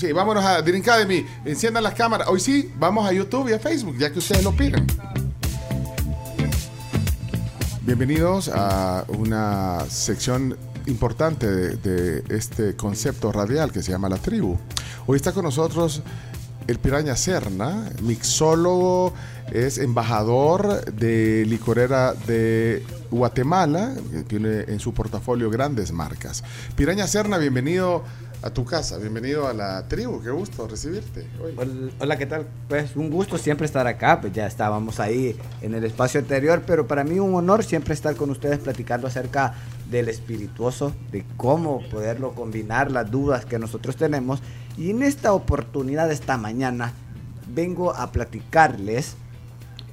Sí, vámonos a Drink Academy. Enciendan las cámaras. Hoy sí, vamos a YouTube y a Facebook, ya que ustedes lo piden. Bienvenidos a una sección importante de, de este concepto radial que se llama La Tribu. Hoy está con nosotros el Piraña Serna, mixólogo, es embajador de licorera de Guatemala, que tiene en su portafolio grandes marcas. Piraña Serna, bienvenido a tu casa, bienvenido a la tribu, qué gusto recibirte. hoy. Hola, ¿qué tal? Pues un gusto siempre estar acá, pues ya estábamos ahí en el espacio anterior, pero para mí un honor siempre estar con ustedes platicando acerca del espirituoso, de cómo poderlo combinar, las dudas que nosotros tenemos. Y en esta oportunidad, esta mañana, vengo a platicarles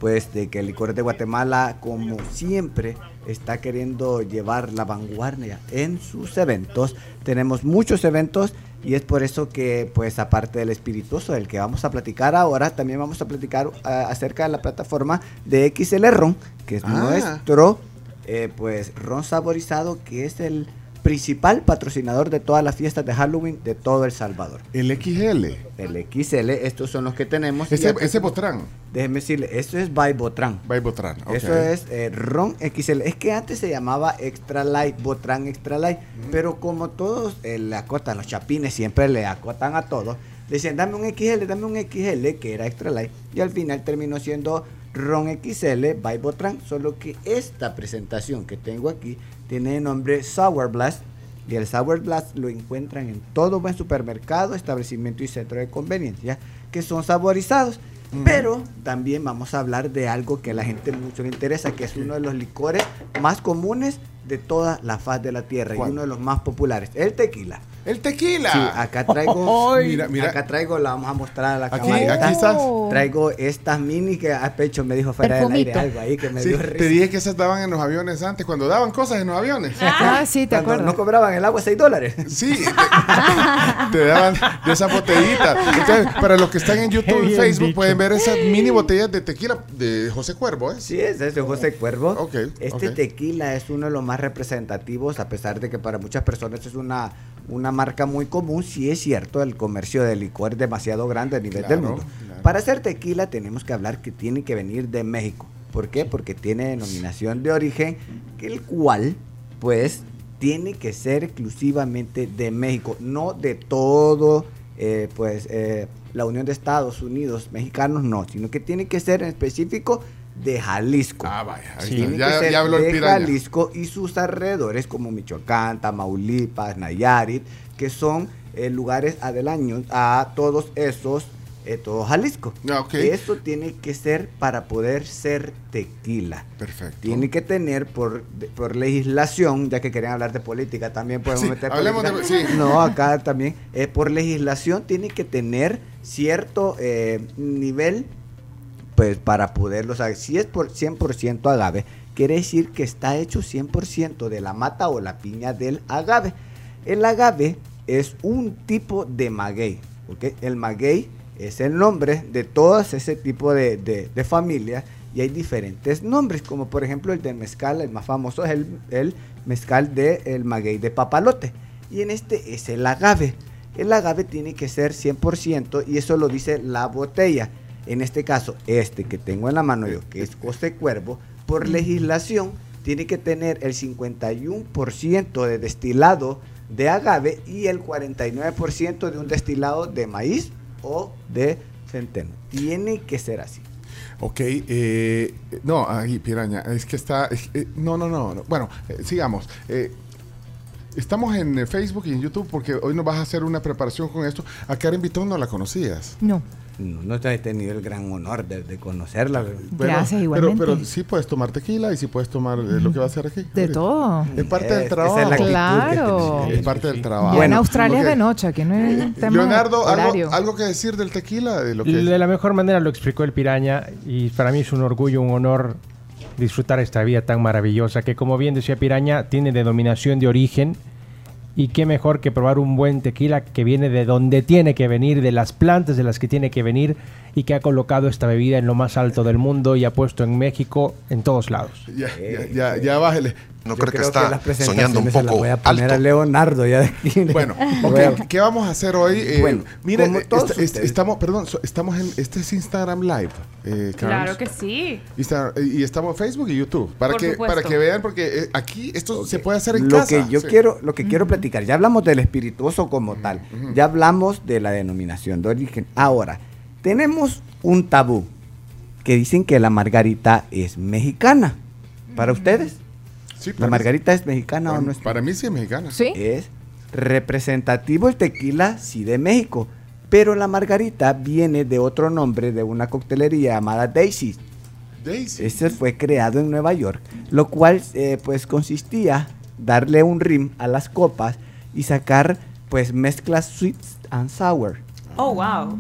pues de que el licor de Guatemala, como siempre, está queriendo llevar la vanguardia en sus eventos. Tenemos muchos eventos y es por eso que, pues, aparte del espirituoso del que vamos a platicar ahora, también vamos a platicar ah, acerca de la plataforma de XL Ron, que es Ah. nuestro, eh, pues, ron saborizado, que es el principal patrocinador de todas las fiestas de Halloween de todo El Salvador. El XL, El XL, estos son los que tenemos. ese, ese Botrán, Déjeme decirle, esto es by Botran. by Botrán. ok. Eso es eh, Ron XL. Es que antes se llamaba Extra Light, Botran Extra Light. Pero como todos eh, le acotan, los chapines siempre le acotan a todos, le decían, dame un XL, dame un XL, que era Extra Light. Y al final terminó siendo Ron XL by Botran. Solo que esta presentación que tengo aquí tiene el nombre Sour Blast. Y el Sour Blast lo encuentran en todo buen supermercado, establecimiento y centro de conveniencia, que son saborizados. Pero también vamos a hablar de algo que a la gente mucho le interesa, que es uno de los licores más comunes de toda la faz de la tierra ¿Cuál? y uno de los más populares, el tequila. El tequila. Sí, acá traigo, Mira, mira. acá traigo, la vamos a mostrar a la Aquí, camarita. aquí estás. Traigo estas mini que a pecho me dijo fuera del aire algo ahí que me Sí, dio te risa. dije que esas daban en los aviones antes, cuando daban cosas en los aviones. Ah, sí, te Cuando acuerdas. no cobraban el agua 6 dólares. Sí, te, te daban de esa botellita. Entonces, para los que están en YouTube y Facebook, dicho. pueden ver esas mini botellas de tequila de José Cuervo, ¿eh? Sí, es de José Cuervo. Este tequila es uno de los más representativos, a pesar de que para muchas personas es una, una marca muy común. Sí es cierto, el comercio de licor es demasiado grande a nivel del mundo. claro. Para hacer tequila tenemos que hablar que tiene que venir de México. ¿Por qué? Porque tiene denominación de origen, el cual, pues, tiene que ser exclusivamente de México, no de todo, eh, pues, eh, la Unión de Estados Unidos, mexicanos, no, sino que tiene que ser en específico de Jalisco. Ah, vaya. Ahí Sí. Tiene Ya, que ser ya habló el de. Jalisco y sus alrededores como Michoacán, Tamaulipas, Nayarit, que son eh, lugares aledaños a todos esos, eh, todo Jalisco. Ah. Eso tiene que ser para poder ser tequila. Perfecto. Tiene que tener por, por legislación, ya que querían hablar de política, también podemos Sí, meter hablemos política. de- sí. No, acá también. eh, por legislación tiene que tener cierto eh, nivel pues para poderlo saber. Si es por 100% agave, quiere decir que está hecho 100% de la mata o la piña del agave. El agave es un tipo de maguey. El maguey es el nombre de todas ese tipo de, de- de familias y hay diferentes nombres, como por ejemplo el del mezcal, el más famoso es el, el mezcal del maguey de papalote. Y en este es el agave. El agave tiene que ser 100% y eso lo dice la botella. En este caso, este que tengo en la mano yo, que es José Cuervo, por legislación tiene que tener el 51% de destilado de agave y el 49% de un destilado de maíz o de centeno. Tiene que ser así. Ok, eh, no, ahí, piraña, es que está, es- eh, no, no, no, no. bueno, eh, sigamos. Eh, estamos en eh, Facebook y en YouTube porque hoy nos vas a hacer una preparación con esto. A Karen Vitón no la conocías. No. No, no he tenido el gran honor de, de conocerla. pero- Gracias, pero, igualmente. Pero, sí puedes tomar tequila y sí puedes tomar eh, lo que va a hacer aquí. De ahorita. todo. Es parte del Es- trabajo. esa es la que Claro. Es parte del trabajo. Ya en Bueno, Australia es de noche, aquí no es tema Leonardo, ¿algo, algo que decir del tequila? De lo que De la mejor manera lo explicó el Piraña y para mí es un orgullo, un honor disfrutar esta vida tan maravillosa que como bien decía Piraña tiene denominación de origen Y qué mejor que probar un buen tequila que viene de donde tiene que venir, de las plantas de las que tiene que venir y que ha colocado esta bebida en lo más alto del mundo y ha puesto en México en todos lados. Ya, ya, ya, ya bájele. No creo que está soñando un se las poco voy a poner a. Leonardo ya de aquí. Bueno, Voy a- ok, ¿qué vamos a hacer hoy? Eh, Bueno, mire, como eh, todos esta- es- ustedes. estamos, perdón, so- estamos en, este es Instagram Live, eh, Claro que sí. Insta- y estamos en Facebook y YouTube para Por que supuesto. para que vean porque eh, aquí esto se puede hacer en lo casa. que yo Sí. quiero lo que quiero platicar ya hablamos del espirituoso como tal ya hablamos de la denominación de origen. Ahora tenemos un tabú que dicen que la margarita es mexicana. Para ustedes Sí, la para mí- margarita es mexicana para, o no es para mí sí es mexicana. ¿Sí? es representativo el tequila sí de México. Pero la margarita viene de otro nombre de una coctelería llamada Daisy Daisy. Este fue creado en Nueva York, lo cual eh, pues consistía darle un rim a las copas y sacar pues mezclas sweet and sour, Oh, wow.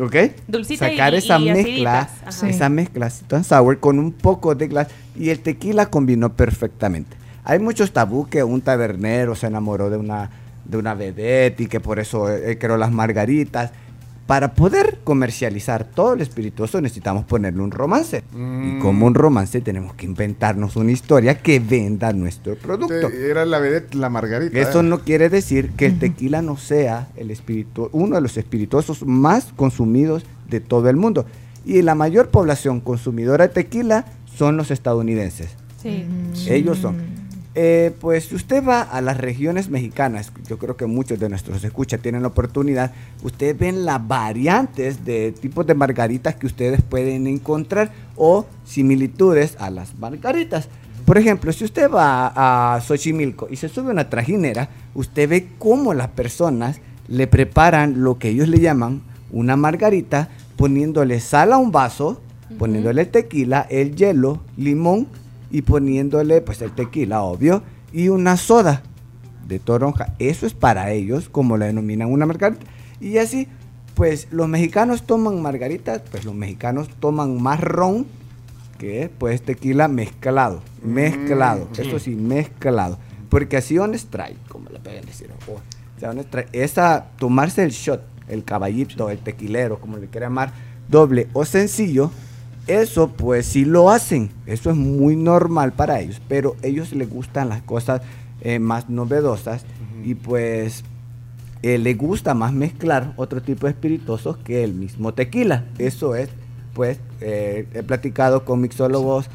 ¿ok? Dulcita sacar y- esa y mezcla, esa mezcla sweet and sour con un poco de glass y el tequila combinó perfectamente. Hay muchos tabú que un tabernero se enamoró de una de una vedette y que por eso eh, creó las margaritas. Para poder comercializar todo el espirituoso necesitamos ponerle un romance. Y como un romance tenemos que inventarnos una historia que venda nuestro producto. Te- Era la vedette, la margarita. Eso eh. no quiere decir que el tequila no sea el espiritu uno de los espirituosos más consumidos de todo el mundo. Y la mayor población consumidora de tequila son los estadounidenses. Sí. Ellos son. Eh, pues si usted va a las regiones mexicanas, yo creo que muchos de nuestros escuchas tienen la oportunidad, ustedes ven las variantes de tipos de margaritas que ustedes pueden encontrar o similitudes a las margaritas. Por ejemplo, si usted va a Xochimilco y se sube a una trajinera, usted ve cómo las personas le preparan lo que ellos le llaman una margarita, poniéndole sal a un vaso, poniéndole tequila, el hielo, limón y poniéndole pues el tequila, obvio, y una soda de toronja. Eso es para ellos, como la denominan una margarita. Y así, pues los mexicanos toman margaritas, pues los mexicanos toman más ron que pues tequila mezclado, mezclado, eso sí, mezclado. Porque así on strike, como le pueden decir. o- o sea, on strike, esa, tomarse el shot, el caballito, el tequilero, como le quiera llamar, doble o sencillo, eso pues sí lo hacen, eso es muy normal para ellos, pero ellos les gustan las cosas eh, más novedosas y pues eh, le gusta más mezclar otro tipo de espirituosos que el mismo tequila. Eso es, pues, eh, he platicado con mixólogos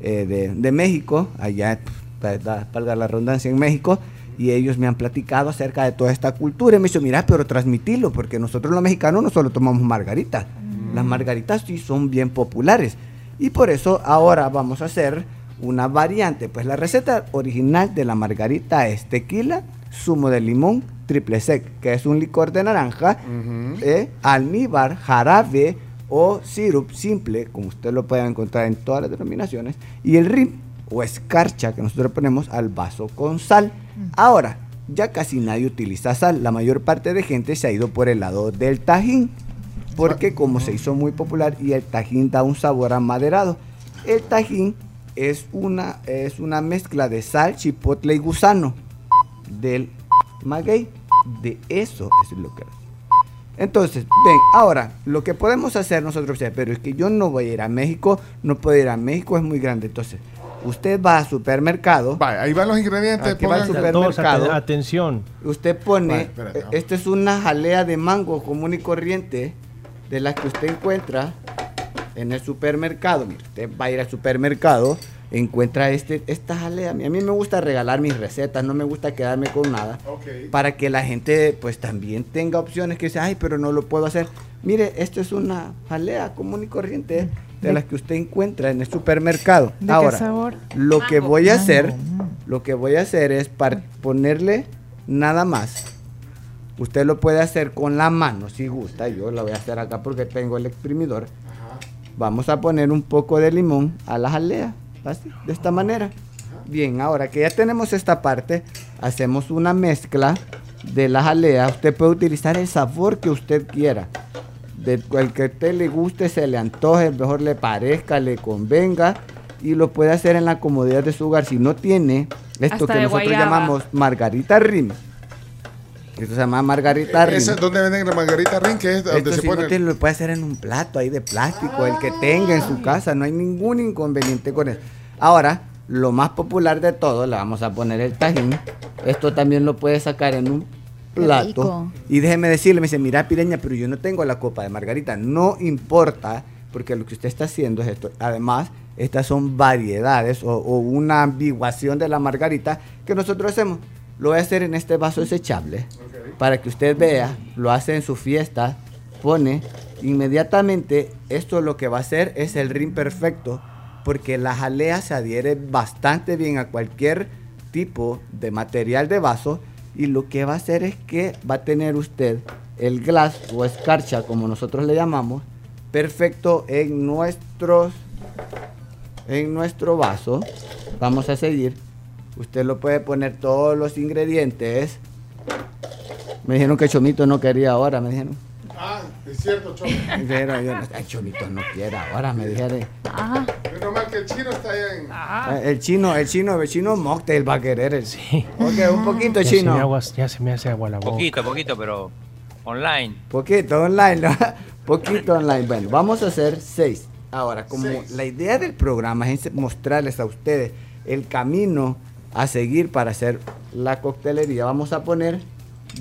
eh, de, de México, allá, para dar- valga la redundancia, en México, y ellos me han platicado acerca de toda esta cultura. Y me dicho, mira, pero transmitirlo, porque nosotros los mexicanos no solo tomamos margaritas, las margaritas sí son bien populares. Y por eso ahora vamos a hacer una variante. Pues la receta original de la margarita es tequila, zumo de limón, triple sec, que es un licor de naranja, eh, almíbar, jarabe o sirup simple, como usted lo puede encontrar en todas las denominaciones, y el rim o escarcha que nosotros ponemos al vaso con sal. Ahora, ya casi nadie utiliza sal, la mayor parte de gente se ha ido por el lado del tajín, porque como se hizo muy popular y el tajín da un sabor amaderado. El tajín es una, es una mezcla de sal, chipotle y gusano del maguey. De eso es lo que entonces, ven, ahora, lo que podemos hacer nosotros, pero es que yo no voy a ir a México, no puedo ir a México, es muy grande. Entonces, usted va al supermercado, ahí van los ingredientes. Aquí va Todos supermercado. aten- atención. usted pone, Vale, espérate, eh, esta es una jalea de mango común y corriente de la que usted encuentra en el supermercado. Mire, usted va a ir al supermercado, encuentra este, esta jalea. A mí me gusta regalar mis recetas, no me gusta quedarme con nada. Para que la gente pues también tenga opciones que dice, ay, pero no lo puedo hacer. Mire, esto es una jalea común y corriente de las que usted encuentra en el supermercado. ¿De Ahora, qué sabor? lo que voy a hacer, Mango, lo que voy a hacer es ponerle nada más. Usted lo puede hacer con la mano si gusta. Yo lo voy a hacer acá porque tengo el exprimidor. Vamos a poner un poco de limón a la jalea. Así, de esta manera. Bien, ahora que ya tenemos esta parte, hacemos una mezcla de la jalea. Usted puede utilizar el sabor que usted quiera. De cual que a usted le guste, se le antoje, mejor le parezca, le convenga. Y lo puede hacer en la comodidad de su hogar. Si no tiene Esto Hasta que nosotros guayaba. llamamos Margarita Rim. Esto se llama Margarita Rim. ¿Esa es donde venden la margarita ring? Que es donde Esto se si pone. lo puede hacer en un plato ahí de plástico, el que tenga en su casa, no hay ningún inconveniente con eso. Ahora, lo más popular de todo, le vamos a poner el tajín. Esto también lo puede sacar en un plato. Y déjeme decirle, me dice, mira Pireña, pero yo no tengo la copa de margarita. No importa, porque lo que usted está haciendo es esto. Además, estas son variedades o, o una ambiguación de la margarita que nosotros hacemos. Lo voy a hacer en este vaso desechable para que usted vea, lo hace en su fiesta, pone inmediatamente, esto lo que va a hacer es el ring perfecto, porque la jalea se adhiere bastante bien a cualquier tipo de material de vaso y lo que va a hacer es que va a tener usted el glass o escarcha, como nosotros le llamamos, perfecto en nuestros en nuestro vaso. Vamos a seguir. Usted lo puede poner todos los ingredientes. Me dijeron que Chomito no quería ahora, me dijeron. Ah, es cierto, yo no- ay, Chomito no quiere ahora, me dijeron. Ah, Menos mal que el chino está allá en. Eh, El chino, el chino, el chino mocktail va a querer. El... Sí. Ok, un poquito Ya se, me chino. ya se me hace agua la boca. Poquito, poquito, pero online. Poquito online, ¿no? poquito online. Bueno, vamos a hacer seis. Ahora, como Seis. la idea del programa es mostrarles a ustedes el camino a seguir para hacer la coctelería, vamos a poner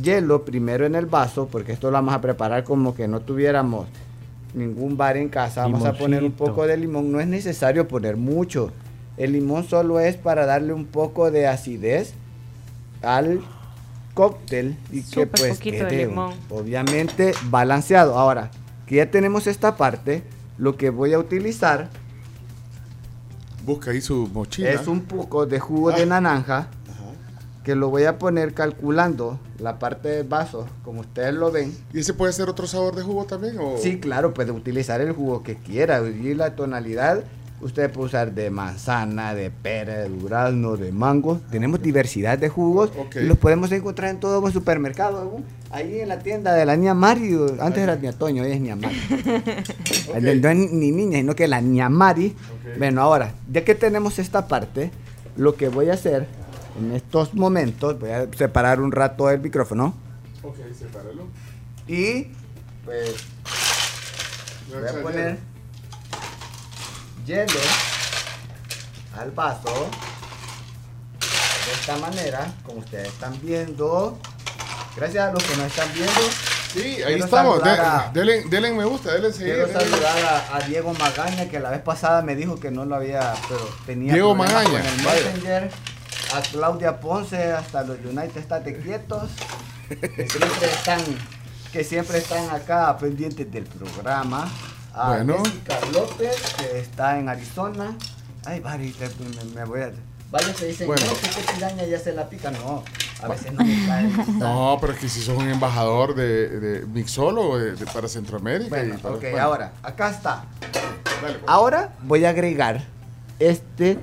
hielo primero en el vaso, porque esto lo vamos a preparar como que no tuviéramos ningún bar en casa. Vamos a poner un poco de limón. No es necesario poner mucho. El limón solo es para darle un poco de acidez al cóctel y que pues quede limón. obviamente balanceado. Ahora, que ya tenemos esta parte, lo que voy a utilizar Busca ahí su mochila. es un poco de jugo de Ah. naranja. Que lo voy a poner calculando la parte del vaso, como ustedes lo ven. ¿Y ese puede ser otro sabor de jugo también? O... Sí, claro, puede utilizar el jugo que quiera. Y la tonalidad, usted puede usar de manzana, de pera, de durazno, de mango. Tenemos diversidad de jugos Ok. y los podemos encontrar en todos los supermercados. ¿no? Ahí en la tienda de la niña Mari, antes era niña Toño, hoy es niña Mari. Ok. No es ni niña, sino que la niña Mari. Ok. Bueno, ahora, ya que tenemos esta parte, lo que voy a hacer en estos momentos, voy a separar un rato el micrófono Ok, sepáralo. y pues Voy a poner hielo al vaso de esta manera, como ustedes están viendo. Gracias a los que nos están viendo. Sí, ahí estamos. a- denle, denle me gusta, denle seguir. Quiero saludar a, a Diego Magaña, que la vez pasada me dijo que no lo había, pero tenía Diego Magaña, con el vaya. A Claudia Ponce, hasta los United estate quietos. Que siempre están, que siempre están acá pendientes del programa. A Bueno. Jessica López, que está en Arizona. Ay, Bari, te- me, me voy a. Vaya, se dicen, Bueno. no, que esta piraña ya se la pica. No, a veces no me cae. No, pero es que si sos un embajador de, de Mixolo de- de- para Centroamérica. Bueno, y para- ok, bueno, ahora, acá está. dale, pues. Ahora voy a agregar este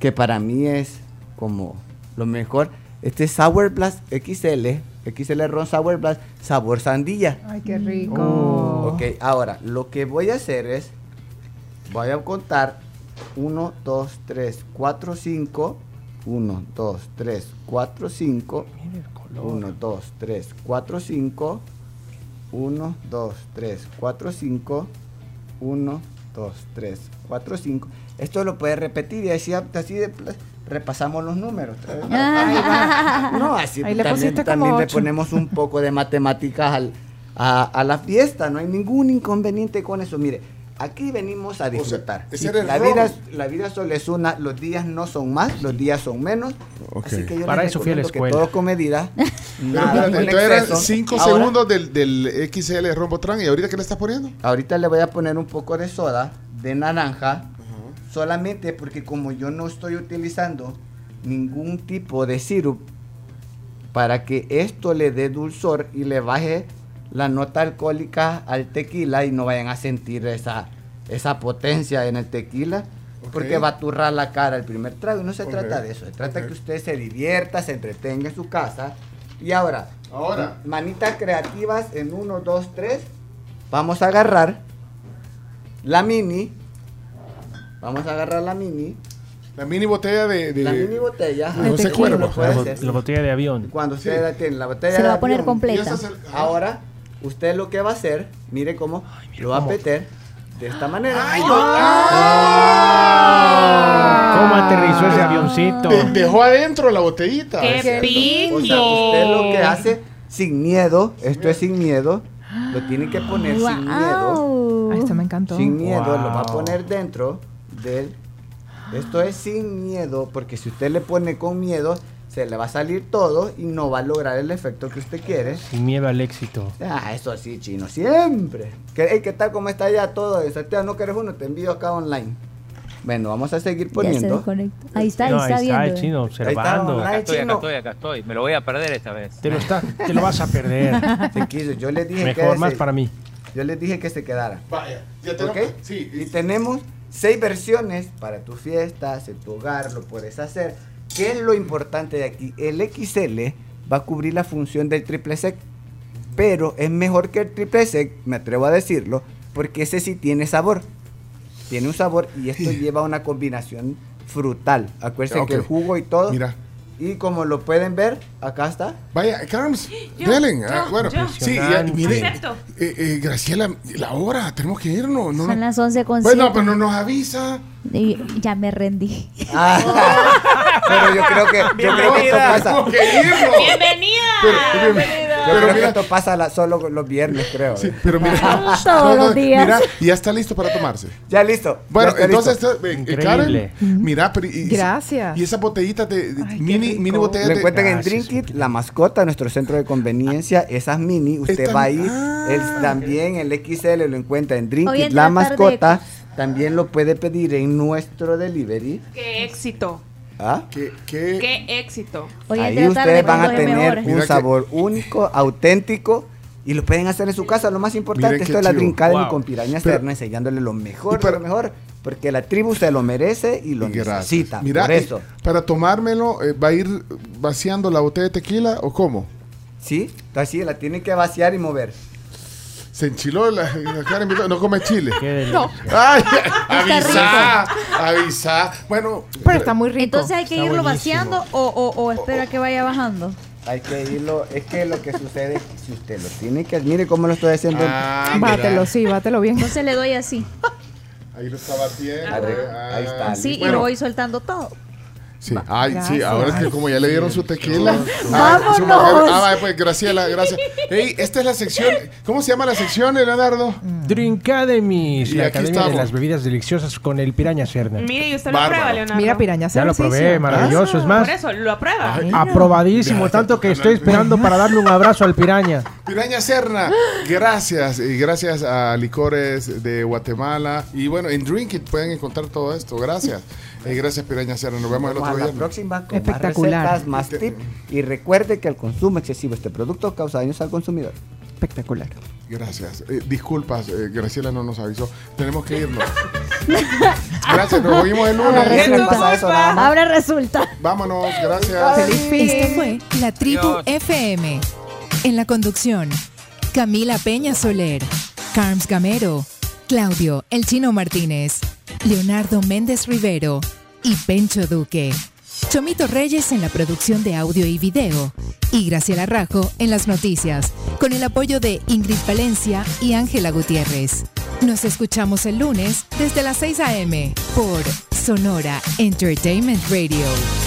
que para mí es como lo mejor. Este Sour Blast XL, XL Ron Sour Blast, sabor sandilla. Ay, qué rico. Oh. Ok, ahora lo que voy a hacer es, voy a contar 1, 2, 3, 4, 5. 1, 2, 3, 4, 5. Mira el color. 1, 2, 3, 4, 5. 1, 2, 3, 4, 5. 1, 2, 3, 4, 5. Esto lo puedes repetir y así, así de repasamos los números. No, así Ahí le también, le ponemos un poco de matemáticas al- a, a la fiesta. No hay ningún inconveniente con eso. Mire, aquí venimos a disfrutar. ese era el la, vida, la vida solo es una, los días no son más, los días son menos. Así que yo Para les eso fui a la que escuela. todo con medida. Nada entonces eran exceso. 5 Ahora- segundos del, del XL Rombotran. ¿Y ahorita qué le estás poniendo? Ahorita le voy a poner un poco de soda de naranja, solamente porque como yo no estoy utilizando ningún tipo de sirup para que esto le dé dulzor y le baje la nota alcohólica al tequila y no vayan a sentir esa, esa potencia en el tequila. Porque va a turrar la cara el primer trago y no se trata de eso, se trata Ok. que usted se divierta, se entretenga en su casa. Y ahora, Ahora. manitas creativas en 1, 2, 3. Vamos a agarrar la mini. Vamos a agarrar la mini. La mini botella de. de- La mini botella. De José tequila. Cuervo, La, bo- la botella de avión. Cuando usted la tiene, la botella Se la va a poner avión, completa. es el- ah, Ahora, usted lo que va a hacer, mire cómo lo va a cómo. meter de esta manera. ¡Ay, no! ¡Ah! ¿Cómo aterrizó ese avioncito? De- dejó adentro la botellita. ¡Qué Ese- O pinto! sea, usted lo que hace sin miedo, esto es sin miedo, lo tiene que poner sin miedo. Wow. Ah, esto me encantó. Sin miedo, lo va a Wow. poner dentro del... Esto es sin miedo, porque si usted le pone con miedo, se le va a salir todo y no va a lograr el efecto que usted quiere. Sin miedo al éxito. Ah, eso sí, chino, siempre. ¿Qué, hey, ¿qué tal? ¿Cómo está ya todo? Santiago, ¿no quieres uno? Te envío acá online. Bueno, vamos a seguir Ya se poniendo. desconectó. Ahí está, ahí No, está ahí está el viendo. chino Ahí está, observando. online. Acá estoy, acá chino. estoy, acá estoy. Me lo voy a perder esta vez. Te lo, está, te lo vas a perder. Se quiso. Yo les dije que Mejor, más se- para mí. Yo les dije que se quedara. Vaya, ya tenemos. ¿Ok? Sí, Y tenemos seis versiones para tus fiestas, en tu hogar, lo puedes hacer. ¿Qué es lo importante de aquí? El XL va a cubrir la función del triple sec, pero es mejor que el triple sec, me atrevo a decirlo, porque ese sí tiene sabor. Tiene un sabor y esto lleva una combinación frutal. Acuérdense Ok. que el jugo y todo. Mira. Y como lo pueden ver, acá está. Vaya, Carms, Delen, ah, bueno, yo. sí, ya, mire, eh, eh, Graciela, la hora, tenemos que irnos. No, Son las 11 con Bueno, pero no nos avisa. Y ya me rendí. Ah, pero yo creo que, yo creo que esto pasa. Que irnos. ¡Bienvenida! Pero- ¡Bienvenida! Yo Pero creo que mira- esto pasa la- solo los viernes, creo. Sí, pero mira. Todos los días. Mira, y ya está listo para tomarse. Ya listo. Bueno, ya entonces, listo. eh, eh. Karen, mira, pero y, Gracias. Y esa botellita de, de- Ay, qué mini, mini botella Lo encuentran en Drinkit, la mascota, nuestro centro de conveniencia, esas mini, usted va ahí, ah. el- también el XL lo encuentra en Drinkit, la mascota, también lo puede pedir en nuestro delivery. ¡Qué éxito! ¿Ah? que, que- ¡Qué éxito! Hoy Ahí ustedes van a tener mejor. Mira un que- sabor único, auténtico. Y lo pueden hacer en su casa, lo más importante, qué esto es la Academy Wow. con Piraña Serna, enseñándole lo mejor para- de lo mejor, porque la tribu se lo merece y lo y necesita, Mira, por eh, eso. para tomármelo, eh, ¿va a ir vaciando la botella de tequila o cómo? ¿Sí? Así, la tienen que vaciar y mover. Se enchiló la, la Karen, no come chile. Qué delicia. Ay, avisa, avisa. Bueno, Pero está muy rico. Entonces hay que Está irlo buenísimo. vaciando o, o, o espera que vaya bajando. Hay que irlo, es que lo que sucede, si usted lo tiene que, mire cómo lo estoy haciendo. Ah, mira. Bátelo, sí, bátelo bien. Entonces le doy así. Ahí lo está batiendo. Ah. ahí está. Sí, y Bueno. lo voy soltando todo. Sí, ay, sí, ahora es que como ya le dieron su tequila. ¡Vámonos! su mujer- Ah, vaya, pues, Graciela, gracias. Ey, esta es la sección. ¿Cómo se llama la sección, Leonardo? Drinkademy, Y la aquí academia estamos. de las bebidas deliciosas con el piraña Serna. Mire, y usted lo Bárbaro. aprueba, Leonardo. Mira, piraña. Ya lo probé, maravilloso. Es más, Por eso, lo aprueba. Ay, aprobadísimo, tanto que estoy esperando para darle un abrazo al piraña. Piraña Serna, gracias. Y gracias a Licores de Guatemala. Y bueno, en Drink It pueden encontrar todo esto. Gracias. Eh, gracias, Piraña Serna. Nos vemos el otro a la próxima con más Espectacular. recetas, más tips. Y recuerde que el consumo excesivo de este producto causa daños al consumidor. Espectacular. Gracias. Eh, disculpas, eh, Graciela no nos avisó. Tenemos que irnos. gracias, nos oímos el Ahora lunes. Viernes resulta. eso. Ahora resulta. Vámonos, gracias. Feliz fin. Esta fue la Tribu. FM. En la conducción, Camila Peña Soler, Carms Gamero, Claudio El Chino Martínez, Leonardo Méndez Rivero y Pencho Duque. Chomito Reyes en la producción de audio y video. Y Graciela Rajo en las noticias, con el apoyo de Ingrid Valencia y Ángela Gutiérrez. Nos escuchamos el lunes desde las 6 a.m. por Sonora Entertainment Radio.